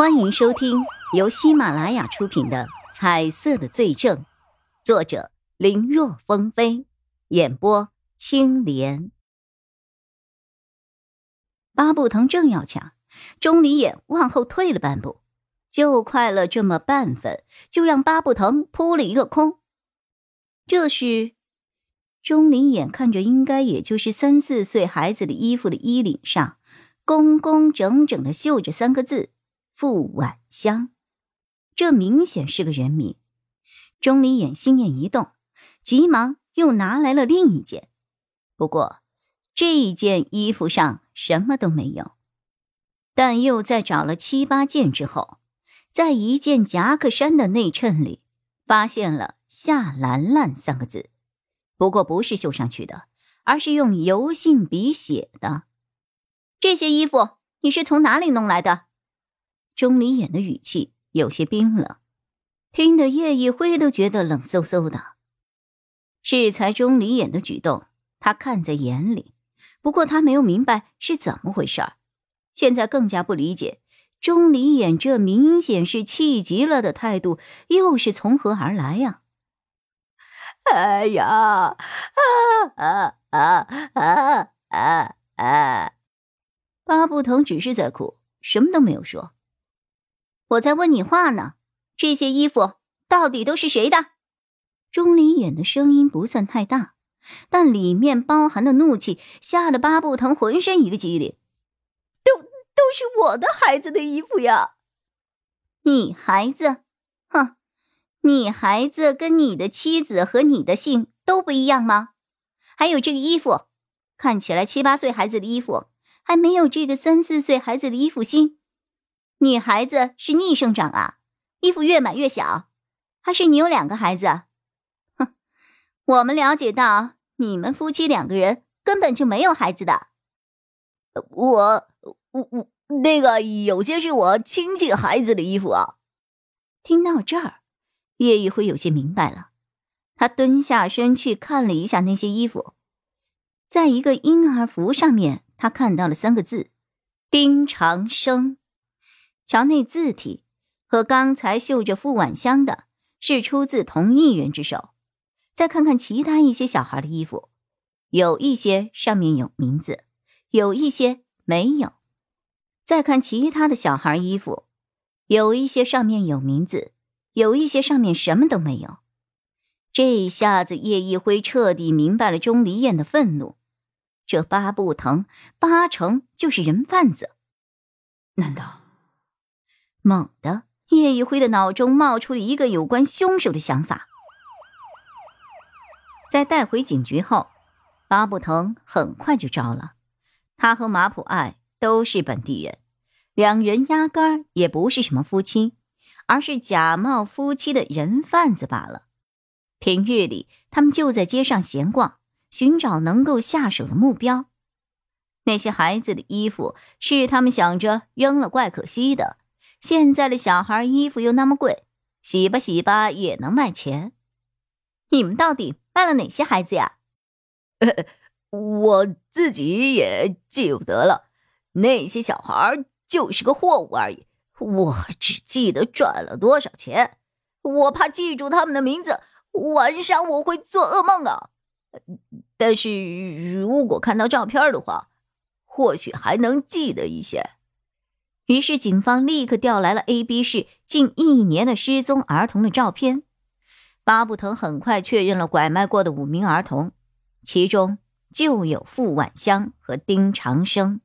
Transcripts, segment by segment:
欢迎收听由喜马拉雅出品的《彩色的罪证》，作者林若风飞，演播青莲。巴布腾正要抢，钟离眼往后退了半步，就快了这么半分，就让巴布腾扑了一个空。这时，钟离眼看着应该也就是三四岁孩子的衣服的衣领上，工工整整的绣着三个字。傅晚香，这明显是个人名。钟离眼心念一动，急忙又拿来了另一件。不过这一件衣服上什么都没有。但又在找了七八件之后，在一件夹克衫的内衬里，发现了“夏兰兰”三个字。不过不是绣上去的，而是用油性笔写的。这些衣服你是从哪里弄来的？钟离眼的语气有些冰冷，听得叶一辉都觉得冷飕飕的。适才钟离眼的举动，他看在眼里，不过他没有明白是怎么回事儿，现在更加不理解钟离眼这明显是气急了的态度又是从何而来呀？哎呀，啊啊啊啊啊啊！巴布腾只是在哭，什么都没有说。我在问你话呢，这些衣服到底都是谁的？钟离眼的声音不算太大，但里面包含的怒气吓得巴布腾浑身一个激灵。都都是我的孩子的衣服呀！你孩子？哼，你孩子跟你的妻子和你的姓都不一样吗？还有这个衣服，看起来七八岁孩子的衣服，还没有这个三四岁孩子的衣服新。女孩子是逆生长啊，衣服越买越小，还是你有两个孩子？哼，我们了解到你们夫妻两个人根本就没有孩子的。我我我那个有些是我亲戚孩子的衣服啊。听到这儿，叶一辉有些明白了，他蹲下身去看了一下那些衣服，在一个婴儿服上面，他看到了三个字：丁长生。瞧那字体，和刚才绣着傅晚香的是出自同一人之手。再看看其他一些小孩的衣服，有一些上面有名字，有一些没有。再看其他的小孩衣服，有一些上面有名字，有一些上面什么都没有。这一下子，叶一辉彻底明白了钟离燕的愤怒。这八不疼八成就是人贩子，难道？猛地，叶一辉的脑中冒出了一个有关凶手的想法。在带回警局后，巴布腾很快就招了。他和马普爱都是本地人，两人压根儿也不是什么夫妻，而是假冒夫妻的人贩子罢了。平日里，他们就在街上闲逛，寻找能够下手的目标。那些孩子的衣服是他们想着扔了怪可惜的。现在的小孩衣服又那么贵，洗吧洗吧也能卖钱。你们到底卖了哪些孩子呀？我自己也记不得了，那些小孩就是个货物而已。我只记得赚了多少钱，我怕记住他们的名字，晚上我会做噩梦啊。但是如果看到照片的话，或许还能记得一些。于是，警方立刻调来了 A、B 市近一年的失踪儿童的照片。巴布腾很快确认了拐卖过的五名儿童，其中就有傅晚香和丁长生。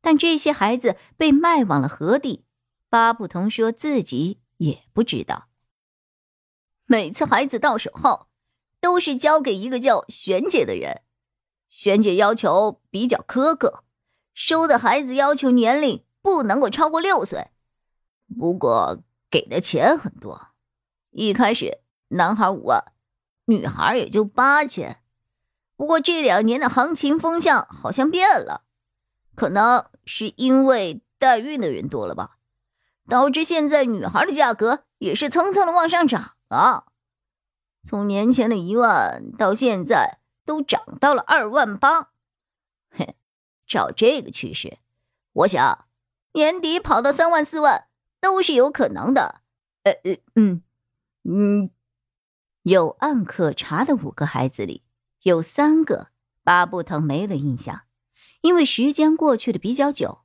但这些孩子被卖往了何地？巴布腾说自己也不知道。每次孩子到手后，都是交给一个叫璇姐的人。璇姐要求比较苛刻，收的孩子要求年龄。不能够超过六岁，不过给的钱很多。一开始男孩五万，女孩也就八千。不过这两年的行情风向好像变了，可能是因为代孕的人多了吧，导致现在女孩的价格也是蹭蹭的往上涨啊。从年前的一万到现在都涨到了二万八。嘿，照这个趋势，我想。年底跑到三万四万都是有可能的。呃呃嗯嗯，有案可查的五个孩子里，有三个巴布腾没了印象，因为时间过去的比较久。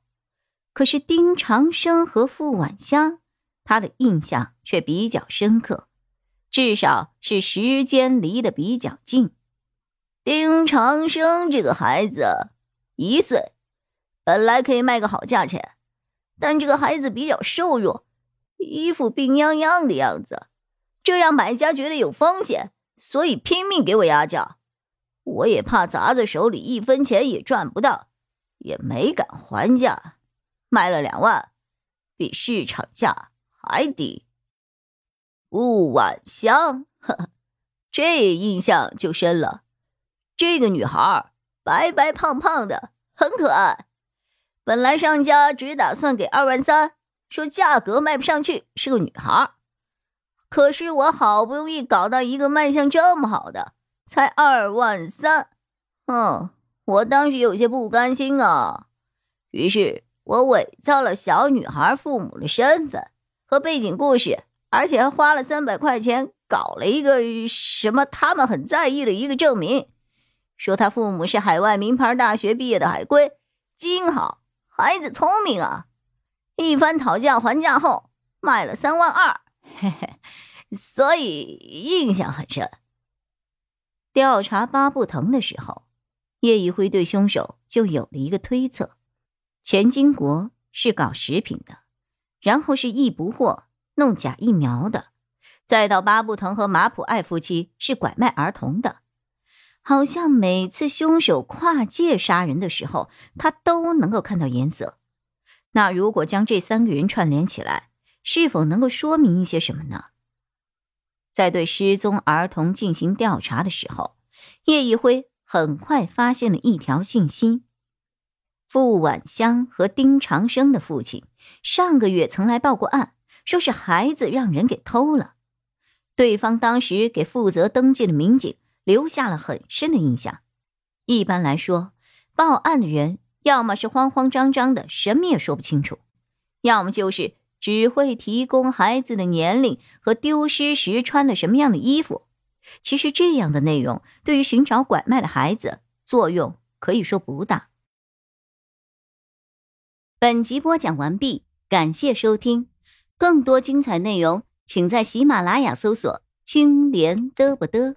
可是丁长生和傅晚香，他的印象却比较深刻，至少是时间离得比较近。丁长生这个孩子一岁，本来可以卖个好价钱，但这个孩子比较瘦弱，一副病殃殃的样子，这让买家觉得有风险，所以拼命给我压价。我也怕砸在手里一分钱也赚不到，也没敢还价。卖了两万，比市场价还低。吴晚香，呵呵，这印象就深了。这个女孩白白胖胖的，很可爱。本来商家只打算给二万三，说价格卖不上去，是个女孩。可是我好不容易搞到一个卖相这么好的，才二万三。嗯，我当时有些不甘心啊，于是。我伪造了小女孩父母的身份和背景故事，而且还花了三百块钱搞了一个什么他们很在意的一个证明，说他父母是海外名牌大学毕业的海归，基因好，孩子聪明啊。一番讨价还价后，卖了三万二，嘿嘿，所以印象很深。调查巴布腾的时候，叶一辉对凶手就有了一个推测。钱金国是搞食品的，然后是易不惑弄假疫苗的，再到巴布腾和马普爱夫妻是拐卖儿童的。好像每次凶手跨界杀人的时候，他都能够看到颜色。那如果将这三个人串联起来，是否能够说明一些什么呢？在对失踪儿童进行调查的时候，叶一辉很快发现了一条信息。傅晚香和丁长生的父亲上个月曾来报过案，说是孩子让人给偷了。对方当时给负责登记的民警留下了很深的印象。一般来说，报案的人要么是慌慌张张的，什么也说不清楚；要么就是只会提供孩子的年龄和丢失时穿了什么样的衣服。其实这样的内容对于寻找拐卖的孩子作用可以说不大。本集播讲完毕，感谢收听。更多精彩内容，请在喜马拉雅搜索“青莲嘚不嘚”。